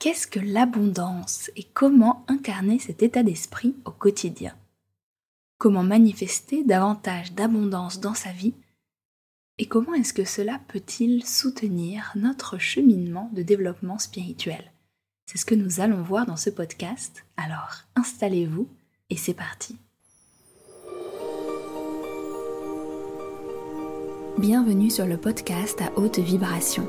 Qu'est-ce que l'abondance et comment incarner cet état d'esprit au quotidien? Comment manifester davantage d'abondance dans sa vie? Et comment est-ce que cela peut-il soutenir notre cheminement de développement spirituel? C'est ce que nous allons voir dans ce podcast. Alors installez-vous et c'est parti. Bienvenue sur le podcast à haute vibration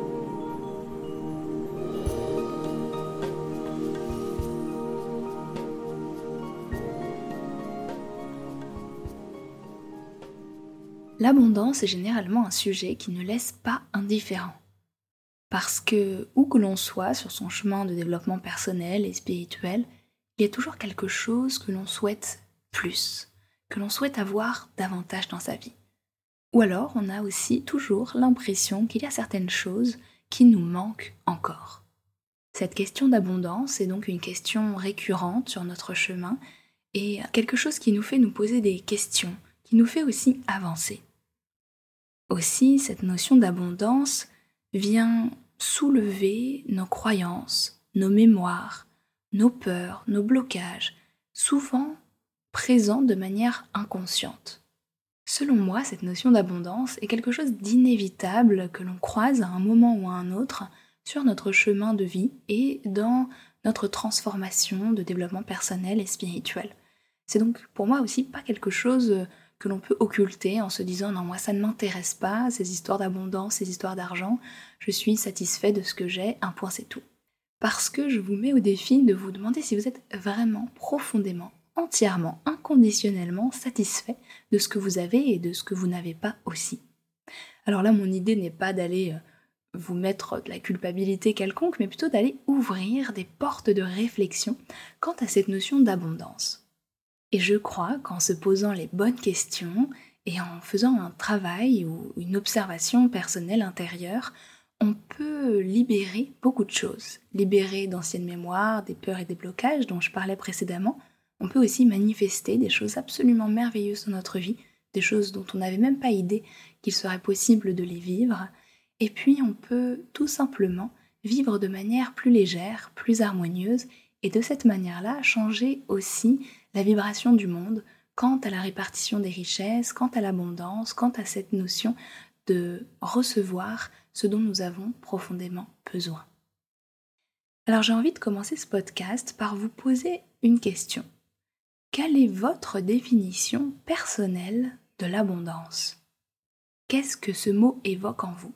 L'abondance est généralement un sujet qui ne laisse pas indifférent. Parce que, où que l'on soit sur son chemin de développement personnel et spirituel, il y a toujours quelque chose que l'on souhaite plus, que l'on souhaite avoir davantage dans sa vie. Ou alors on a aussi toujours l'impression qu'il y a certaines choses qui nous manquent encore. Cette question d'abondance est donc une question récurrente sur notre chemin et quelque chose qui nous fait nous poser des questions, qui nous fait aussi avancer. Aussi, cette notion d'abondance vient soulever nos croyances, nos mémoires, nos peurs, nos blocages, souvent présents de manière inconsciente. Selon moi, cette notion d'abondance est quelque chose d'inévitable que l'on croise à un moment ou à un autre sur notre chemin de vie et dans notre transformation de développement personnel et spirituel. C'est donc pour moi aussi pas quelque chose que l'on peut occulter en se disant non moi ça ne m'intéresse pas, ces histoires d'abondance, ces histoires d'argent, je suis satisfait de ce que j'ai, un point c'est tout. Parce que je vous mets au défi de vous demander si vous êtes vraiment profondément, entièrement, inconditionnellement satisfait de ce que vous avez et de ce que vous n'avez pas aussi. Alors là mon idée n'est pas d'aller euh, vous mettre de la culpabilité quelconque, mais plutôt d'aller ouvrir des portes de réflexion quant à cette notion d'abondance. Et je crois qu'en se posant les bonnes questions et en faisant un travail ou une observation personnelle intérieure, on peut libérer beaucoup de choses. Libérer d'anciennes mémoires, des peurs et des blocages dont je parlais précédemment. On peut aussi manifester des choses absolument merveilleuses dans notre vie, des choses dont on n'avait même pas idée qu'il serait possible de les vivre. Et puis on peut tout simplement vivre de manière plus légère, plus harmonieuse, et de cette manière-là changer aussi la vibration du monde quant à la répartition des richesses, quant à l'abondance, quant à cette notion de recevoir ce dont nous avons profondément besoin. Alors j'ai envie de commencer ce podcast par vous poser une question. Quelle est votre définition personnelle de l'abondance? Qu'est-ce que ce mot évoque en vous?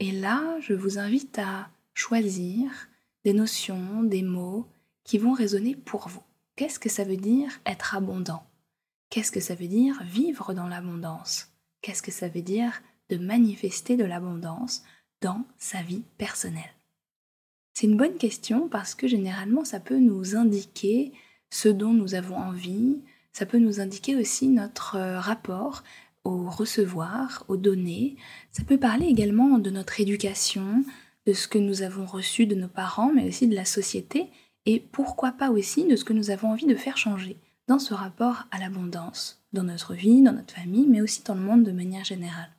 Et là, je vous invite à choisir des notions, des mots qui vont résonner pour vous. Qu'est-ce que ça veut dire être abondant? Qu'est-ce que ça veut dire vivre dans l'abondance? Qu'est-ce que ça veut dire de manifester de l'abondance dans sa vie personnelle? C'est une bonne question parce que généralement ça peut nous indiquer ce dont nous avons envie, ça peut nous indiquer aussi notre euh, rapport au recevoir, aux données, ça peut parler également de notre éducation, de ce que nous avons reçu de nos parents, mais aussi de la société, et pourquoi pas aussi de ce que nous avons envie de faire changer dans ce rapport à l'abondance, dans notre vie, dans notre famille, mais aussi dans le monde de manière générale.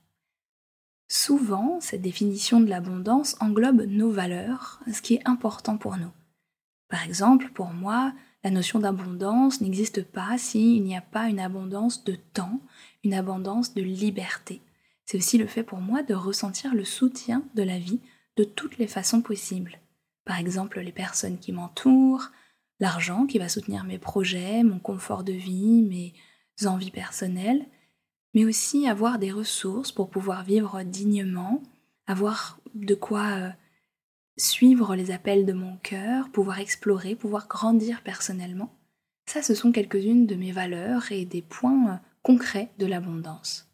Souvent, cette définition de l'abondance englobe nos valeurs, ce qui est important pour nous. Par exemple, pour moi, la notion d'abondance n'existe pas s'il n'y a pas une abondance de temps, une abondance de liberté. C'est aussi le fait pour moi de ressentir le soutien de la vie de toutes les façons possibles. Par exemple, les personnes qui m'entourent, l'argent qui va soutenir mes projets, mon confort de vie, mes envies personnelles, mais aussi avoir des ressources pour pouvoir vivre dignement, avoir de quoi euh, suivre les appels de mon cœur, pouvoir explorer, pouvoir grandir personnellement. Ça, ce sont quelques-unes de mes valeurs et des points euh, concrets de l'abondance.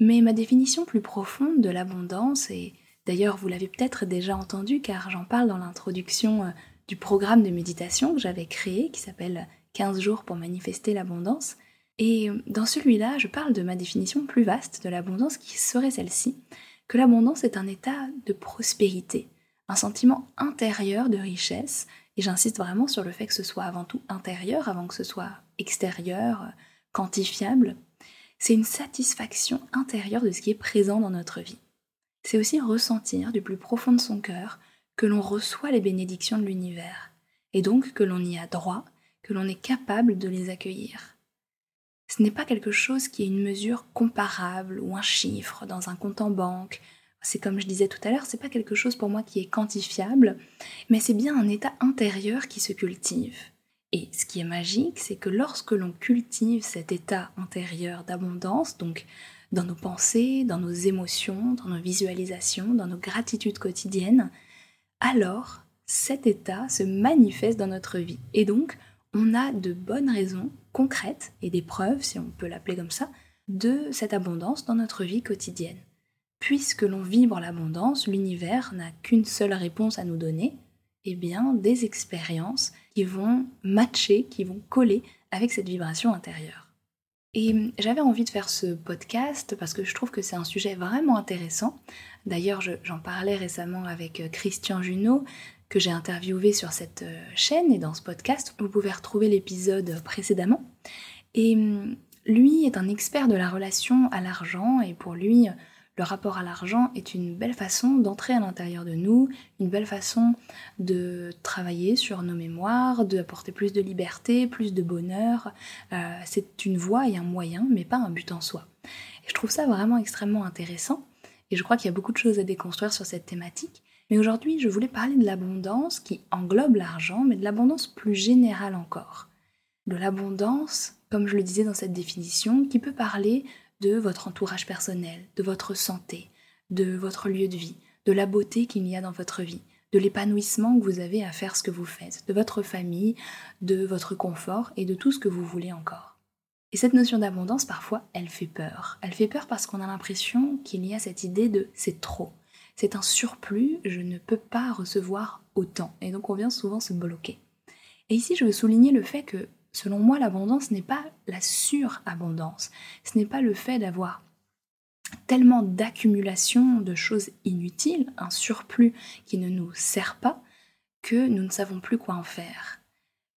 Mais ma définition plus profonde de l'abondance, et D'ailleurs, vous l'avez peut-être déjà entendu car j'en parle dans l'introduction euh, du programme de méditation que j'avais créé qui s'appelle 15 jours pour manifester l'abondance. Et euh, dans celui-là, je parle de ma définition plus vaste de l'abondance qui serait celle-ci, que l'abondance est un état de prospérité, un sentiment intérieur de richesse, et j'insiste vraiment sur le fait que ce soit avant tout intérieur, avant que ce soit extérieur, quantifiable. C'est une satisfaction intérieure de ce qui est présent dans notre vie. C'est aussi ressentir du plus profond de son cœur que l'on reçoit les bénédictions de l'univers, et donc que l'on y a droit, que l'on est capable de les accueillir. Ce n'est pas quelque chose qui est une mesure comparable ou un chiffre dans un compte en banque. C'est comme je disais tout à l'heure, c'est pas quelque chose pour moi qui est quantifiable, mais c'est bien un état intérieur qui se cultive. Et ce qui est magique, c'est que lorsque l'on cultive cet état intérieur d'abondance, donc dans nos pensées, dans nos émotions, dans nos visualisations, dans nos gratitudes quotidiennes, alors cet état se manifeste dans notre vie. Et donc, on a de bonnes raisons concrètes et des preuves, si on peut l'appeler comme ça, de cette abondance dans notre vie quotidienne. Puisque l'on vibre l'abondance, l'univers n'a qu'une seule réponse à nous donner, eh bien des expériences qui vont matcher, qui vont coller avec cette vibration intérieure. Et j'avais envie de faire ce podcast parce que je trouve que c'est un sujet vraiment intéressant. D'ailleurs, j'en parlais récemment avec euh, Christian Junot, que j'ai interviewé sur cette euh, chaîne et dans ce podcast. Vous pouvez retrouver l'épisode précédemment. Et hum, lui est un expert de la relation à l'argent et pour lui, le rapport à l'argent est une belle façon d'entrer à l'intérieur de nous, une belle façon de travailler sur nos mémoires, d'apporter plus de liberté, plus de bonheur. Euh, c'est une voie et un moyen, mais pas un but en soi. Et je trouve ça vraiment extrêmement intéressant. Et je crois qu'il y a beaucoup de choses à déconstruire sur cette thématique. Mais aujourd'hui, je voulais parler de l'abondance qui englobe l'argent, mais de l'abondance plus générale encore. De l'abondance, comme je le disais dans cette définition, qui peut parler de votre entourage personnel, de votre santé, de votre lieu de vie, de la beauté qu'il y a dans votre vie, de l'épanouissement que vous avez à faire ce que vous faites, de votre famille, de votre confort et de tout ce que vous voulez encore. Et cette notion d'abondance, parfois, elle fait peur. Elle fait peur parce qu'on a l'impression qu'il y a cette idée de c'est trop, c'est un surplus, je ne peux pas recevoir autant. Et donc on vient souvent se bloquer. Et ici, je veux souligner le fait que, selon moi, l'abondance n'est pas la surabondance. Ce n'est pas le fait d'avoir tellement d'accumulation de choses inutiles, un surplus qui ne nous sert pas, que nous ne savons plus quoi en faire.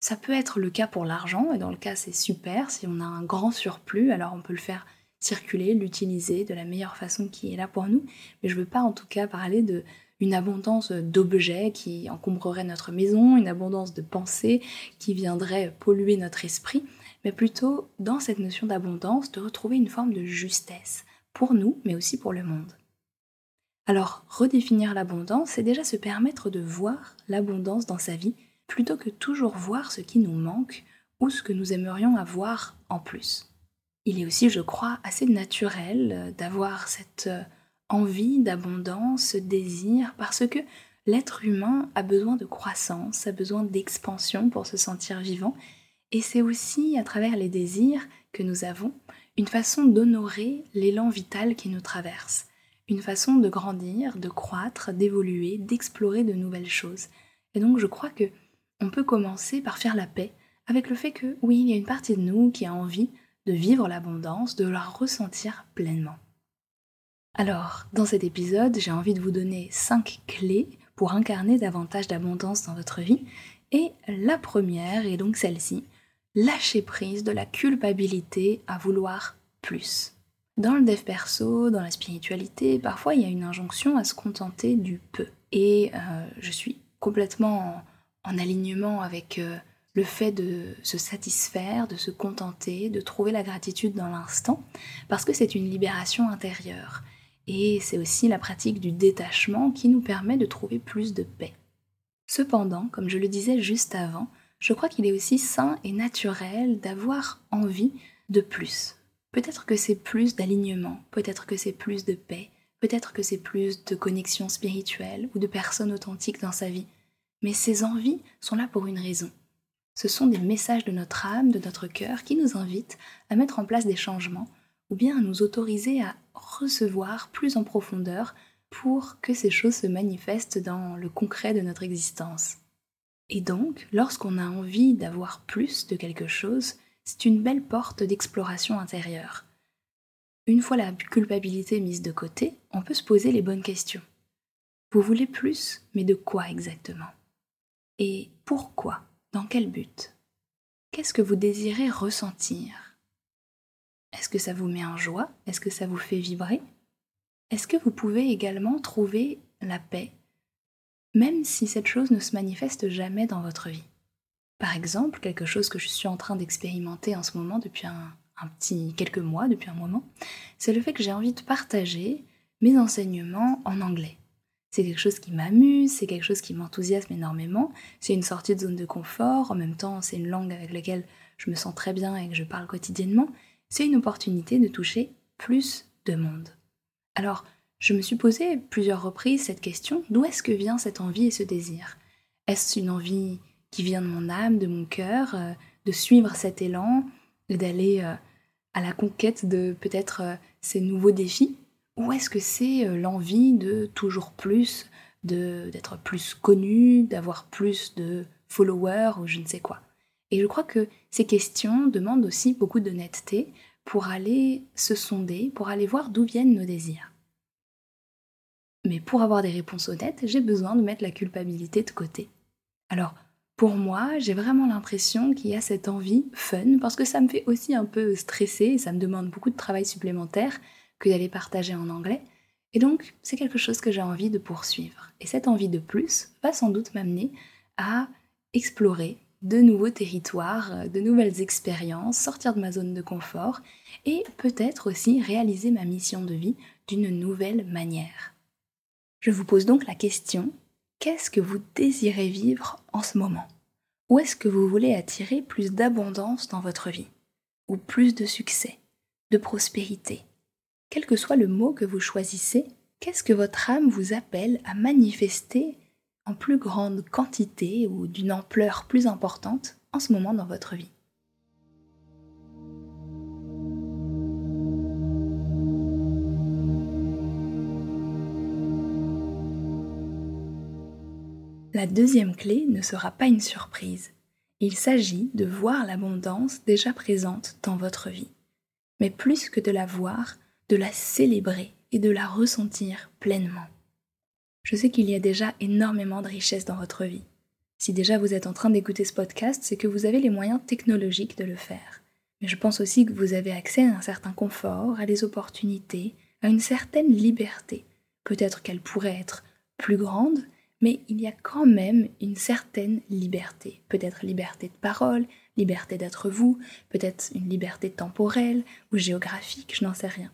Ça peut être le cas pour l'argent, et dans le cas c'est super, si on a un grand surplus, alors on peut le faire circuler, l'utiliser de la meilleure façon qui est là pour nous. Mais je ne veux pas en tout cas parler de une abondance d'objets qui encombrerait notre maison, une abondance de pensées qui viendrait polluer notre esprit, mais plutôt dans cette notion d'abondance de retrouver une forme de justesse pour nous, mais aussi pour le monde. Alors, redéfinir l'abondance, c'est déjà se permettre de voir l'abondance dans sa vie, plutôt que toujours voir ce qui nous manque ou ce que nous aimerions avoir en plus il est aussi, je crois, assez naturel d'avoir cette euh, envie d'abondance, ce désir, parce que l'être humain a besoin de croissance, a besoin d'expansion pour se sentir vivant, et c'est aussi à travers les désirs que nous avons une façon d'honorer l'élan vital qui nous traverse, une façon de grandir, de croître, d'évoluer, d'explorer de nouvelles choses. Et donc je crois que on peut commencer par faire la paix avec le fait que oui, il y a une partie de nous qui a envie de vivre l'abondance, de la ressentir pleinement. Alors, dans cet épisode, j'ai envie de vous donner 5 clés pour incarner davantage d'abondance dans votre vie. Et la première est donc celle-ci, lâcher prise de la culpabilité à vouloir plus. Dans le dev perso, dans la spiritualité, parfois il y a une injonction à se contenter du peu. Et euh, je suis complètement en, alignement avec euh, le fait de se satisfaire, de se contenter, de trouver la gratitude dans l'instant, parce que c'est une libération intérieure. Et c'est aussi la pratique du détachement qui nous permet de trouver plus de paix. Cependant, comme je le disais juste avant, je crois qu'il est aussi sain et naturel d'avoir envie de plus. Peut-être que c'est plus d'alignement, peut-être que c'est plus de paix, peut-être que c'est plus de connexion spirituelle ou de personnes authentiques dans sa vie. Mais ces envies sont là pour une raison. Ce sont des messages de notre âme, de notre cœur, qui nous invitent à mettre en place des changements, ou bien à nous autoriser à recevoir plus en profondeur, pour que ces choses se manifestent dans le concret de notre existence. Et donc, lorsqu'on a envie d'avoir plus de quelque chose, c'est une belle porte d'exploration intérieure. Une fois la culpabilité mise de côté, on peut se poser les bonnes questions. Vous voulez plus, mais de quoi exactement? Et pourquoi? Dans quel but? Qu'est-ce que vous désirez ressentir? Que ça vous met en joie? Est-ce que ça vous fait vibrer? Est-ce que vous pouvez également trouver la paix, même si cette chose ne se manifeste jamais dans votre vie? Par exemple, quelque chose que je suis en train d'expérimenter en ce moment depuis un petit quelques mois, depuis un moment, c'est le fait que j'ai envie de partager mes enseignements en anglais. C'est quelque chose qui m'amuse, c'est quelque chose qui m'enthousiasme énormément, c'est une sortie de zone de confort, en même temps c'est une langue avec laquelle je me sens très bien et que je parle quotidiennement, c'est une opportunité de toucher plus de monde. Alors, je me suis posé plusieurs reprises cette question, d'où est-ce que vient cette envie et ce désir? Est-ce une envie qui vient de mon âme, de mon cœur, euh, de suivre cet élan, d'aller euh, à la conquête de peut-être euh, ces nouveaux défis? Ou est-ce que c'est l'envie de toujours plus, d'être plus connu, d'avoir plus de followers ou je ne sais quoi? Et je crois que ces questions demandent aussi beaucoup d'honnêteté pour aller se sonder, pour aller voir d'où viennent nos désirs. Mais pour avoir des réponses honnêtes, j'ai besoin de mettre la culpabilité de côté. Alors, pour moi, j'ai vraiment l'impression qu'il y a cette envie fun, parce que ça me fait aussi un peu stresser, et ça me demande beaucoup de travail supplémentaire que d'aller partager en anglais. Et donc, c'est quelque chose que j'ai envie de poursuivre. Et cette envie de plus va sans doute m'amener à explorer de nouveaux territoires, de nouvelles expériences, sortir de ma zone de confort et peut-être aussi réaliser ma mission de vie d'une nouvelle manière. Je vous pose donc la question, Qu'est-ce que vous désirez vivre en ce moment? Où est-ce que vous voulez attirer plus d'abondance dans votre vie? Ou plus de succès, de prospérité? Quel que soit le mot que vous choisissez, qu'est-ce que votre âme vous appelle à manifester en plus grande quantité ou d'une ampleur plus importante en ce moment dans votre vie La deuxième clé ne sera pas une surprise. Il s'agit de voir l'abondance déjà présente dans votre vie. Mais plus que de la voir, de la célébrer et de la ressentir pleinement. Je sais qu'il y a déjà énormément de richesses dans votre vie. Si déjà vous êtes en train d'écouter ce podcast, c'est que vous avez les moyens technologiques de le faire. Mais je pense aussi que vous avez accès à un certain confort, à des opportunités, à une certaine liberté. Peut-être qu'elle pourrait être plus grande, mais il y a quand même une certaine liberté. Peut-être liberté de parole, liberté d'être vous, peut-être une liberté temporelle ou géographique, je n'en sais rien.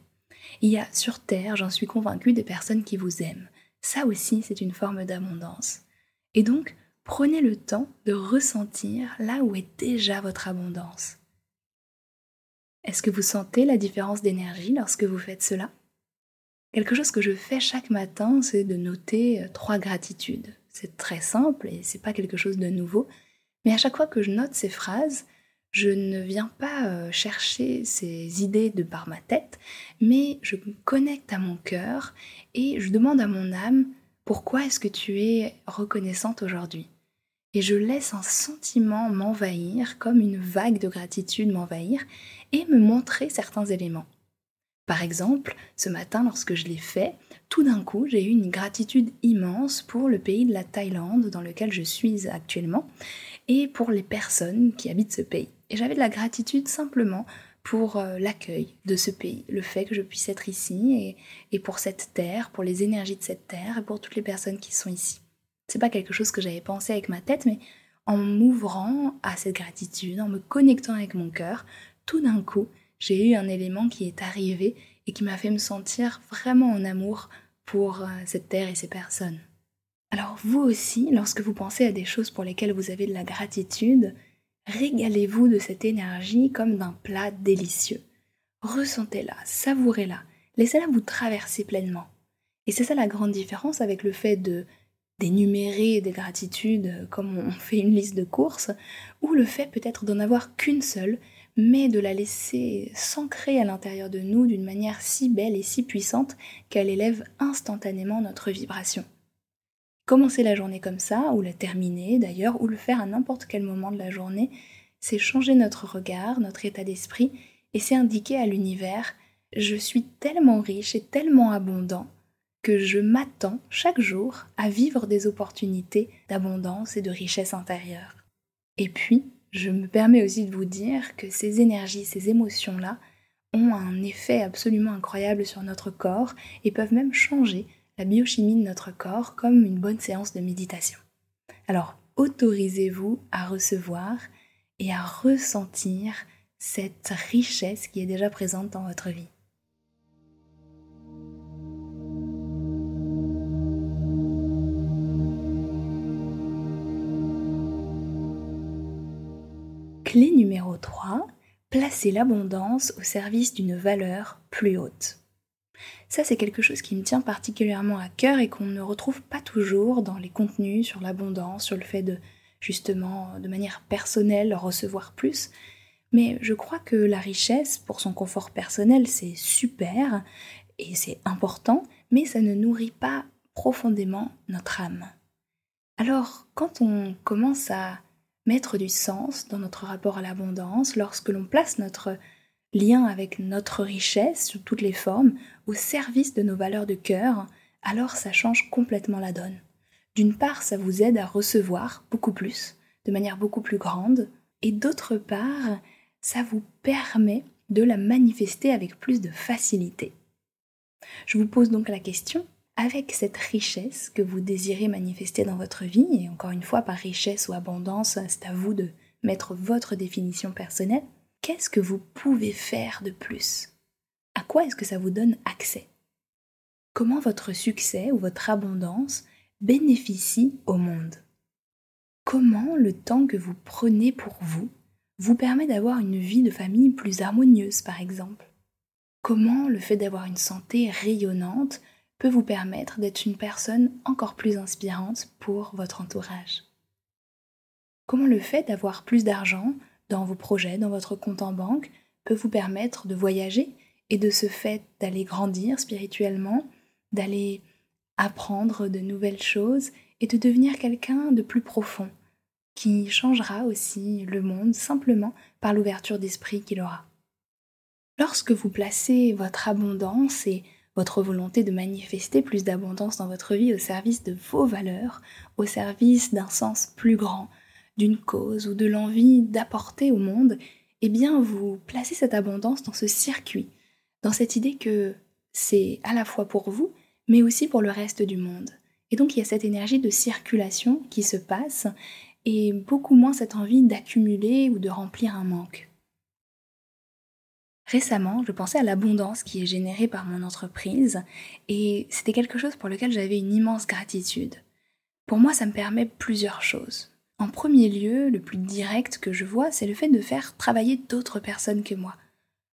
Il y a sur Terre, j'en suis convaincue, des personnes qui vous aiment. Ça aussi, c'est une forme d'abondance. Et donc, prenez le temps de ressentir là où est déjà votre abondance. Est-ce que vous sentez la différence d'énergie lorsque vous faites cela? Quelque chose que je fais chaque matin, c'est de noter euh, trois gratitudes. C'est très simple et c'est pas quelque chose de nouveau, mais à chaque fois que je note ces phrases, je ne viens pas euh, chercher ces idées de par ma tête, mais je me connecte à mon cœur et je demande à mon âme pourquoi est-ce que tu es reconnaissante aujourd'hui? Et je laisse un sentiment m'envahir, comme une vague de gratitude m'envahir, et me montrer certains éléments. Par exemple, ce matin, lorsque je l'ai fait, tout d'un coup, j'ai eu une gratitude immense pour le pays de la Thaïlande dans lequel je suis actuellement et pour les personnes qui habitent ce pays. Et j'avais de la gratitude simplement pour euh, l'accueil de ce pays, le fait que je puisse être ici et, pour cette terre, pour les énergies de cette terre et pour toutes les personnes qui sont ici. C'est pas quelque chose que j'avais pensé avec ma tête, mais en m'ouvrant à cette gratitude, en me connectant avec mon cœur, tout d'un coup, j'ai eu un élément qui est arrivé et qui m'a fait me sentir vraiment en amour pour euh, cette terre et ces personnes. Alors vous aussi, lorsque vous pensez à des choses pour lesquelles vous avez de la gratitude, régalez-vous de cette énergie comme d'un plat délicieux. Ressentez-la, savourez-la, laissez-la vous traverser pleinement. Et c'est ça la grande différence avec le fait de d'énumérer des gratitudes comme on fait une liste de courses, ou le fait peut-être d'en avoir qu'une seule mais de la laisser s'ancrer à l'intérieur de nous d'une manière si belle et si puissante qu'elle élève instantanément notre vibration. Commencer la journée comme ça, ou la terminer d'ailleurs, ou le faire à n'importe quel moment de la journée, c'est changer notre regard, notre état d'esprit, et c'est indiquer à l'univers je suis tellement riche et tellement abondant que je m'attends chaque jour à vivre des opportunités d'abondance et de richesse intérieure. Et puis, je me permets aussi de vous dire que ces énergies, ces émotions-là, ont un effet absolument incroyable sur notre corps et peuvent même changer biochimie de notre corps comme une bonne séance de méditation. Alors, autorisez-vous à recevoir et à ressentir cette richesse qui est déjà présente dans votre vie. Clé numéro 3, placer l'abondance au service d'une valeur plus haute. Ça, c'est quelque chose qui me tient particulièrement à cœur et qu'on ne retrouve pas toujours dans les contenus sur l'abondance, sur le fait de, justement, de manière personnelle, recevoir plus. Mais je crois que la richesse, pour son confort personnel, c'est super et c'est important, mais ça ne nourrit pas profondément notre âme. Alors, quand on commence à mettre du sens dans notre rapport à l'abondance, lorsque l'on place notre lien avec notre richesse sous toutes les formes au service de nos valeurs de cœur, alors ça change complètement la donne. D'une part, ça vous aide à recevoir beaucoup plus, de manière beaucoup plus grande, et d'autre part, ça vous permet de la manifester avec plus de facilité. Je vous pose donc la question, avec cette richesse que vous désirez manifester dans votre vie, et encore une fois, par richesse ou abondance, c'est à vous de mettre votre définition personnelle, qu'est-ce que vous pouvez faire de plus? À quoi est-ce que ça vous donne accès? Comment votre succès ou votre abondance bénéficie au monde? Comment le temps que vous prenez pour vous vous permet d'avoir une vie de famille plus harmonieuse, par exemple? Comment le fait d'avoir une santé rayonnante peut vous permettre d'être une personne encore plus inspirante pour votre entourage? Comment le fait d'avoir plus d'argent dans vos projets, dans votre compte en banque, peut vous permettre de voyager et de ce fait d'aller grandir spirituellement, d'aller apprendre de nouvelles choses et de devenir quelqu'un de plus profond, qui changera aussi le monde simplement par l'ouverture d'esprit qu'il aura. Lorsque vous placez votre abondance et votre volonté de manifester plus d'abondance dans votre vie au service de vos valeurs, au service d'un sens plus grand, d'une cause ou de l'envie d'apporter au monde, eh bien vous placez cette abondance dans ce circuit, dans cette idée que c'est à la fois pour vous, mais aussi pour le reste du monde. Et donc il y a cette énergie de circulation qui se passe et beaucoup moins cette envie d'accumuler ou de remplir un manque. Récemment, je pensais à l'abondance qui est générée par mon entreprise et c'était quelque chose pour lequel j'avais une immense gratitude. Pour moi, ça me permet plusieurs choses. En premier lieu, le plus direct que je vois, c'est le fait de faire travailler d'autres personnes que moi.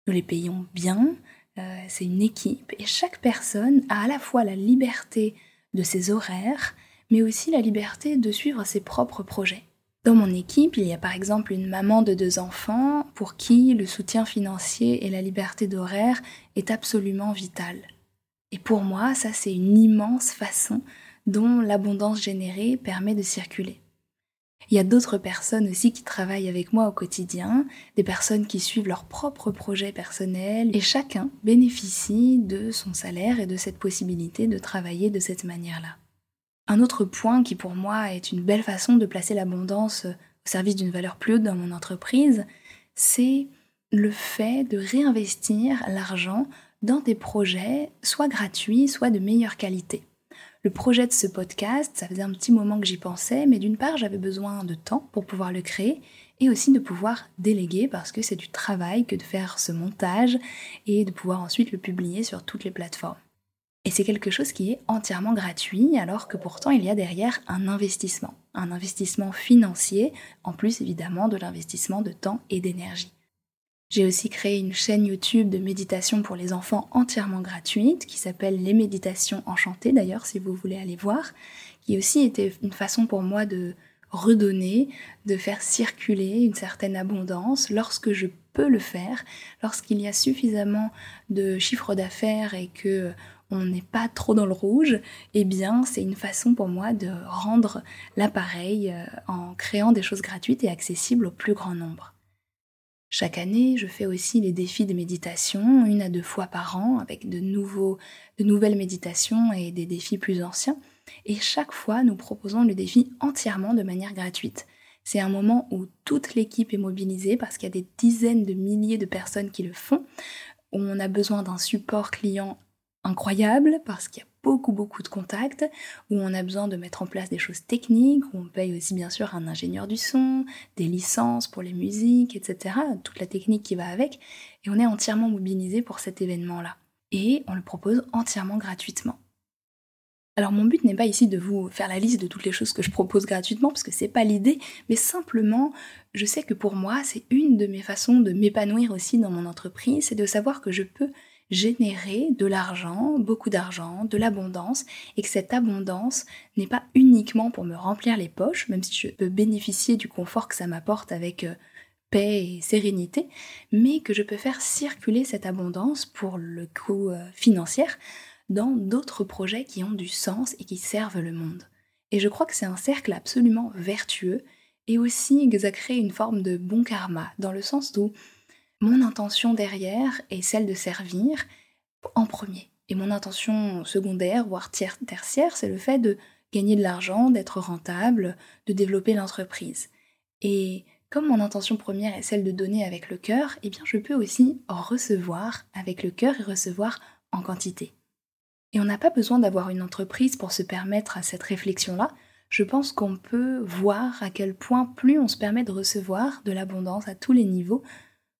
Nous les payons bien, euh, c'est une équipe et chaque personne a à la fois la liberté de ses horaires, mais aussi la liberté de suivre ses propres projets. Dans mon équipe, il y a par exemple une maman de deux enfants pour qui le soutien financier et la liberté d'horaire est absolument vital. Et pour moi, ça c'est une immense façon dont l'abondance générée permet de circuler. Il y a d'autres personnes aussi qui travaillent avec moi au quotidien, des personnes qui suivent leurs propres projets personnels, et chacun bénéficie de son salaire et de cette possibilité de travailler de cette manière-là. Un autre point qui pour moi est une belle façon de placer l'abondance au service d'une valeur plus haute dans mon entreprise, c'est le fait de réinvestir l'argent dans des projets soit gratuits, soit de meilleure qualité. Le projet de ce podcast, ça faisait un petit moment que j'y pensais, mais d'une part j'avais besoin de temps pour pouvoir le créer et aussi de pouvoir déléguer parce que c'est du travail que de faire ce montage et de pouvoir ensuite le publier sur toutes les plateformes. Et c'est quelque chose qui est entièrement gratuit, alors que pourtant il y a derrière un investissement, un investissement financier, en plus évidemment de l'investissement de temps et d'énergie. J'ai aussi créé une chaîne YouTube de méditation pour les enfants entièrement gratuite, qui s'appelle Les Méditations Enchantées d'ailleurs, si vous voulez aller voir, qui aussi était une façon pour moi de redonner, de faire circuler une certaine abondance lorsque je peux le faire, lorsqu'il y a suffisamment de chiffre d'affaires et que on n'est pas trop dans le rouge, eh bien c'est une façon pour moi de rendre l'appareil euh, en créant des choses gratuites et accessibles au plus grand nombre. Chaque année, je fais aussi les défis de méditation, une à deux fois par an, avec de, nouveaux, de nouvelles méditations et des défis plus anciens. Et chaque fois, nous proposons le défi entièrement de manière gratuite. C'est un moment où toute l'équipe est mobilisée parce qu'il y a des dizaines de milliers de personnes qui le font, on a besoin d'un support client incroyable parce qu'il y a beaucoup beaucoup de contacts, où on a besoin de mettre en place des choses techniques, où on paye aussi bien sûr un ingénieur du son, des licences pour les musiques, etc. Toute la technique qui va avec, et on est entièrement mobilisé pour cet événement-là. Et on le propose entièrement gratuitement. Alors mon but n'est pas ici de vous faire la liste de toutes les choses que je propose gratuitement parce que c'est pas l'idée, mais simplement je sais que pour moi c'est une de mes façons de m'épanouir aussi dans mon entreprise, c'est de savoir que je peux générer de l'argent, beaucoup d'argent, de l'abondance, et que cette abondance n'est pas uniquement pour me remplir les poches, même si je peux bénéficier du confort que ça m'apporte avec euh, paix et sérénité, mais que je peux faire circuler cette abondance pour le coût euh, financier dans d'autres projets qui ont du sens et qui servent le monde. Et je crois que c'est un cercle absolument vertueux et aussi que ça crée une forme de bon karma, dans le sens où mon intention derrière est celle de servir en premier. Et mon intention secondaire, voire tertiaire, c'est le fait de gagner de l'argent, d'être rentable, de développer l'entreprise. Et comme mon intention première est celle de donner avec le cœur, eh bien je peux aussi recevoir avec le cœur et recevoir en quantité. Et on n'a pas besoin d'avoir une entreprise pour se permettre à cette réflexion-là. Je pense qu'on peut voir à quel point plus on se permet de recevoir de l'abondance à tous les niveaux,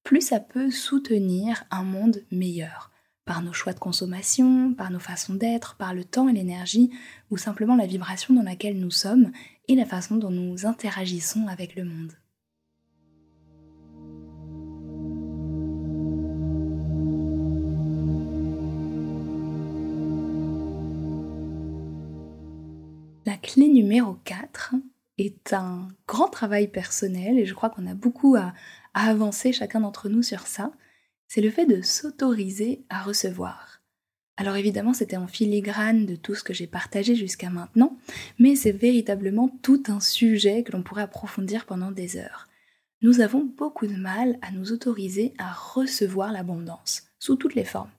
plus ça peut soutenir un monde meilleur, par nos choix de consommation, par nos façons d'être, par le temps et l'énergie, ou simplement la vibration dans laquelle nous sommes et la façon dont nous interagissons avec le monde. La clé numéro 4 est un grand travail personnel et je crois qu'on a beaucoup à, avancer chacun d'entre nous sur ça. C'est le fait de s'autoriser à recevoir. Alors évidemment, c'était en filigrane de tout ce que j'ai partagé jusqu'à maintenant, mais c'est véritablement tout un sujet que l'on pourrait approfondir pendant des heures. Nous avons beaucoup de mal à nous autoriser à recevoir l'abondance, sous toutes les formes.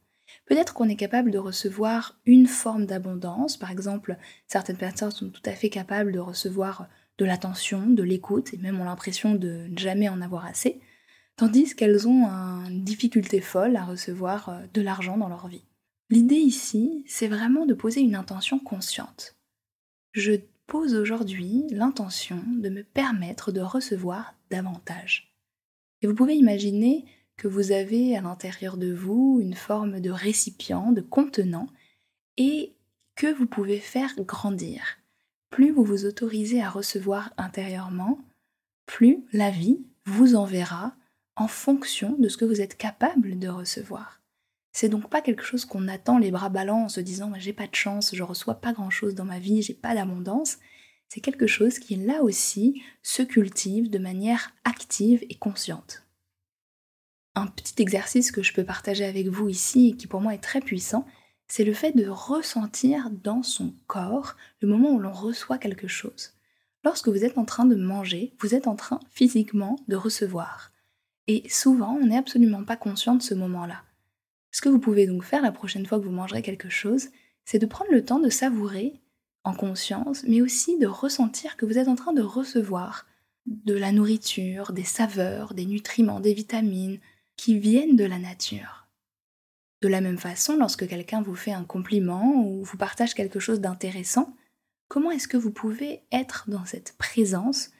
Peut-être qu'on est capable de recevoir une forme d'abondance, par exemple, certaines personnes sont tout à fait capables de recevoir de l'attention, de l'écoute, et même ont l'impression de ne jamais en avoir assez, tandis qu'elles ont une difficulté folle à recevoir euh, de l'argent dans leur vie. L'idée ici, c'est vraiment de poser une intention consciente. Je pose aujourd'hui l'intention de me permettre de recevoir davantage. Et vous pouvez imaginer que vous avez à l'intérieur de vous une forme de récipient, de contenant, et que vous pouvez faire grandir. Plus vous vous autorisez à recevoir intérieurement, plus la vie vous enverra en fonction de ce que vous êtes capable de recevoir. C'est donc pas quelque chose qu'on attend les bras ballants en se disant j'ai pas de chance, je reçois pas grand chose dans ma vie, j'ai pas d'abondance. C'est quelque chose qui là aussi se cultive de manière active et consciente un petit exercice que je peux partager avec vous ici et qui pour moi est très puissant, c'est le fait de ressentir dans son corps le moment où l'on reçoit quelque chose. Lorsque vous êtes en train de manger, vous êtes en train physiquement de recevoir. Et souvent, on n'est absolument pas conscient de ce moment-là. Ce que vous pouvez donc faire la prochaine fois que vous mangerez quelque chose, c'est de prendre le temps de savourer en conscience, mais aussi de ressentir que vous êtes en train de recevoir de la nourriture, des saveurs, des nutriments, des vitamines, qui viennent de la nature. De la même façon, lorsque quelqu'un vous fait un compliment ou vous partage quelque chose d'intéressant, comment est-ce que vous pouvez être dans cette présence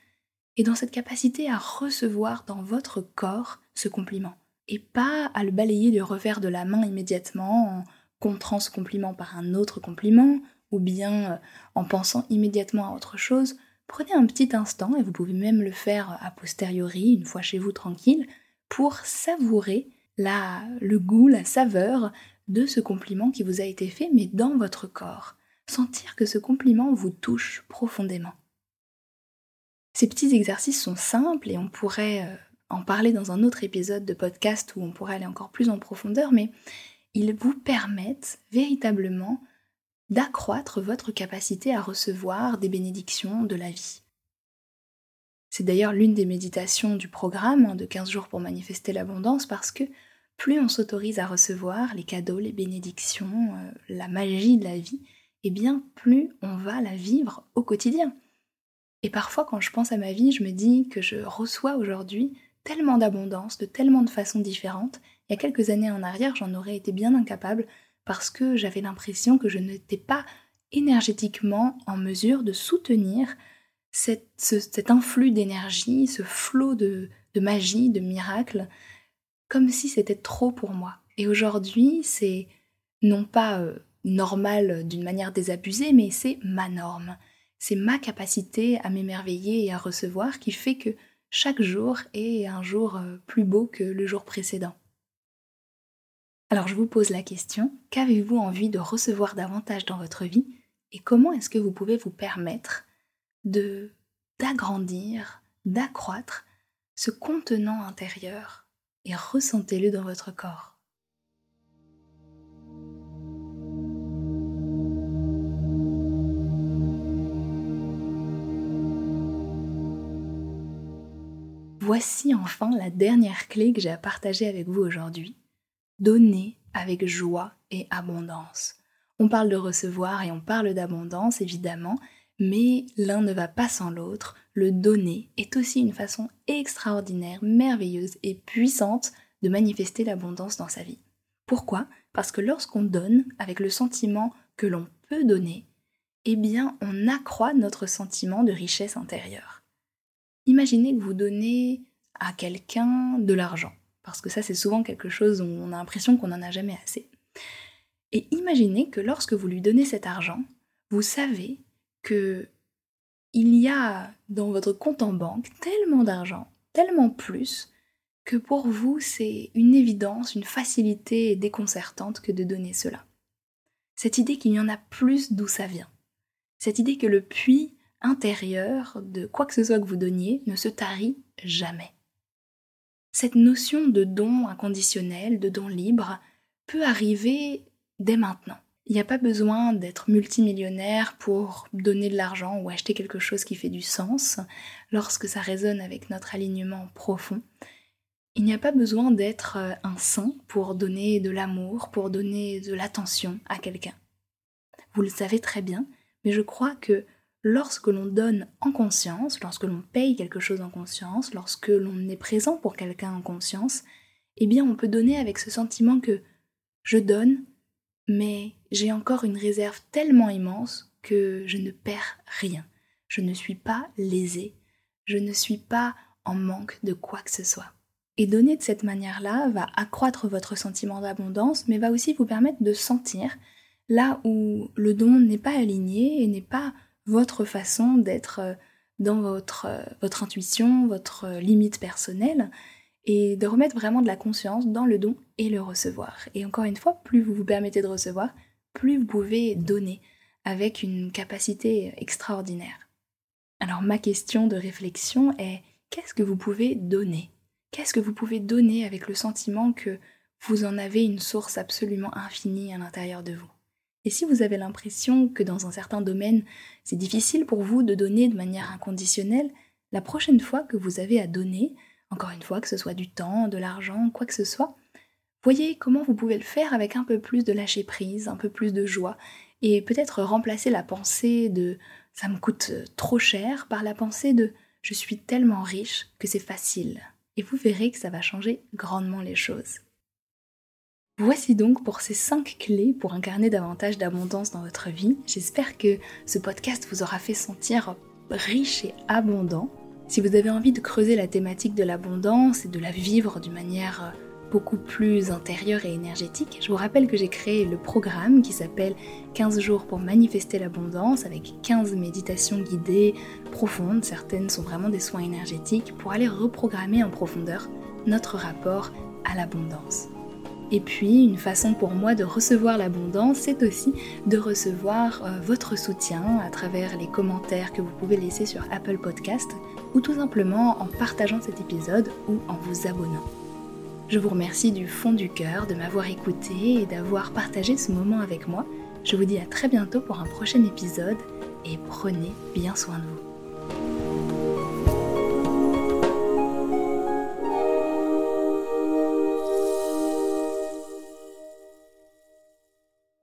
et dans cette capacité à recevoir dans votre corps ce compliment? Et pas à le balayer du revers de la main immédiatement en contrant ce compliment par un autre compliment ou bien euh, en pensant immédiatement à autre chose. Prenez un petit instant et vous pouvez même le faire a posteriori, une fois chez vous tranquille, pour savourer la, le goût, la saveur de ce compliment qui vous a été fait, mais dans votre corps. Sentir que ce compliment vous touche profondément. Ces petits exercices sont simples et on pourrait euh, en parler dans un autre épisode de podcast où on pourrait aller encore plus en profondeur, mais ils vous permettent véritablement d'accroître votre capacité à recevoir des bénédictions de la vie. C'est d'ailleurs l'une des méditations du programme hein, de 15 jours pour manifester l'abondance parce que plus on s'autorise à recevoir les cadeaux, les bénédictions, euh, la magie de la vie, et eh bien plus on va la vivre au quotidien. Et parfois quand je pense à ma vie, je me dis que je reçois aujourd'hui tellement d'abondance, de tellement de façons différentes. Il y a quelques années en arrière, j'en aurais été bien incapable parce que j'avais l'impression que je n'étais pas énergétiquement en mesure de soutenir cet influx d'énergie, ce flot de, magie, de miracles, comme si c'était trop pour moi. Et aujourd'hui, c'est non pas euh, normal d'une manière désabusée, mais c'est ma norme. C'est ma capacité à m'émerveiller et à recevoir qui fait que chaque jour est un jour euh, plus beau que le jour précédent. Alors je vous pose la question, qu'avez-vous envie de recevoir davantage dans votre vie et comment est-ce que vous pouvez vous permettre de d'agrandir, d'accroître ce contenant intérieur et ressentez-le dans votre corps. Voici enfin la dernière clé que j'ai à partager avec vous aujourd'hui. Donner avec joie et abondance. On parle de recevoir et on parle d'abondance évidemment, mais l'un ne va pas sans l'autre. Le donner est aussi une façon extraordinaire, merveilleuse et puissante de manifester l'abondance dans sa vie. Pourquoi? Parce que lorsqu'on donne avec le sentiment que l'on peut donner, eh bien on accroît notre sentiment de richesse intérieure. Imaginez que vous donnez à quelqu'un de l'argent, parce que ça c'est souvent quelque chose où on a l'impression qu'on n'en a jamais assez. Et imaginez que lorsque vous lui donnez cet argent, vous savez que il y a dans votre compte en banque tellement d'argent, tellement plus, que pour vous c'est une évidence, une facilité déconcertante que de donner cela. Cette idée qu'il y en a plus d'où ça vient. Cette idée que le puits intérieur de quoi que ce soit que vous donniez ne se tarit jamais. Cette notion de don inconditionnel, de don libre, peut arriver dès maintenant. Il n'y a pas besoin d'être multimillionnaire pour donner de l'argent ou acheter quelque chose qui fait du sens lorsque ça résonne avec notre alignement profond. Il n'y a pas besoin d'être euh, un saint pour donner de l'amour, pour donner de l'attention à quelqu'un. Vous le savez très bien, mais je crois que lorsque l'on donne en conscience, lorsque l'on paye quelque chose en conscience, lorsque l'on est présent pour quelqu'un en conscience, eh bien on peut donner avec ce sentiment que je donne, mais j'ai encore une réserve tellement immense que je ne perds rien. Je ne suis pas lésé, je ne suis pas en manque de quoi que ce soit. Et donner de cette manière-là va accroître votre sentiment d'abondance, mais va aussi vous permettre de sentir là où le don n'est pas aligné et n'est pas votre façon d'être euh, dans votre, euh, votre intuition, votre euh, limite personnelle, et de remettre vraiment de la conscience dans le don et le recevoir. Et encore une fois, plus vous vous permettez de recevoir, plus vous pouvez donner avec une capacité extraordinaire. Alors ma question de réflexion est qu'est-ce que vous pouvez donner? Qu'est-ce que vous pouvez donner avec le sentiment que vous en avez une source absolument infinie à l'intérieur de vous? Et si vous avez l'impression que dans un certain domaine, c'est difficile pour vous de donner de manière inconditionnelle, la prochaine fois que vous avez à donner, encore une fois, que ce soit du temps, de l'argent, quoi que ce soit, voyez comment vous pouvez le faire avec un peu plus de lâcher prise, un peu plus de joie, et peut-être remplacer la pensée de ça me coûte trop cher par la pensée de je suis tellement riche que c'est facile. Et vous verrez que ça va changer grandement les choses. Voici donc pour ces 5 clés pour incarner davantage d'abondance dans votre vie. J'espère que ce podcast vous aura fait sentir riche et abondant. Si vous avez envie de creuser la thématique de l'abondance et de la vivre d'une manière beaucoup plus intérieure et énergétique, je vous rappelle que j'ai créé le programme qui s'appelle 15 jours pour manifester l'abondance avec 15 méditations guidées profondes, certaines sont vraiment des soins énergétiques pour aller reprogrammer en profondeur notre rapport à l'abondance. Et puis, une façon pour moi de recevoir l'abondance, c'est aussi de recevoir euh, votre soutien à travers les commentaires que vous pouvez laisser sur Apple Podcast. Ou tout simplement en partageant cet épisode ou en vous abonnant. Je vous remercie du fond du cœur de m'avoir écouté et d'avoir partagé ce moment avec moi. Je vous dis à très bientôt pour un prochain épisode et prenez bien soin de vous.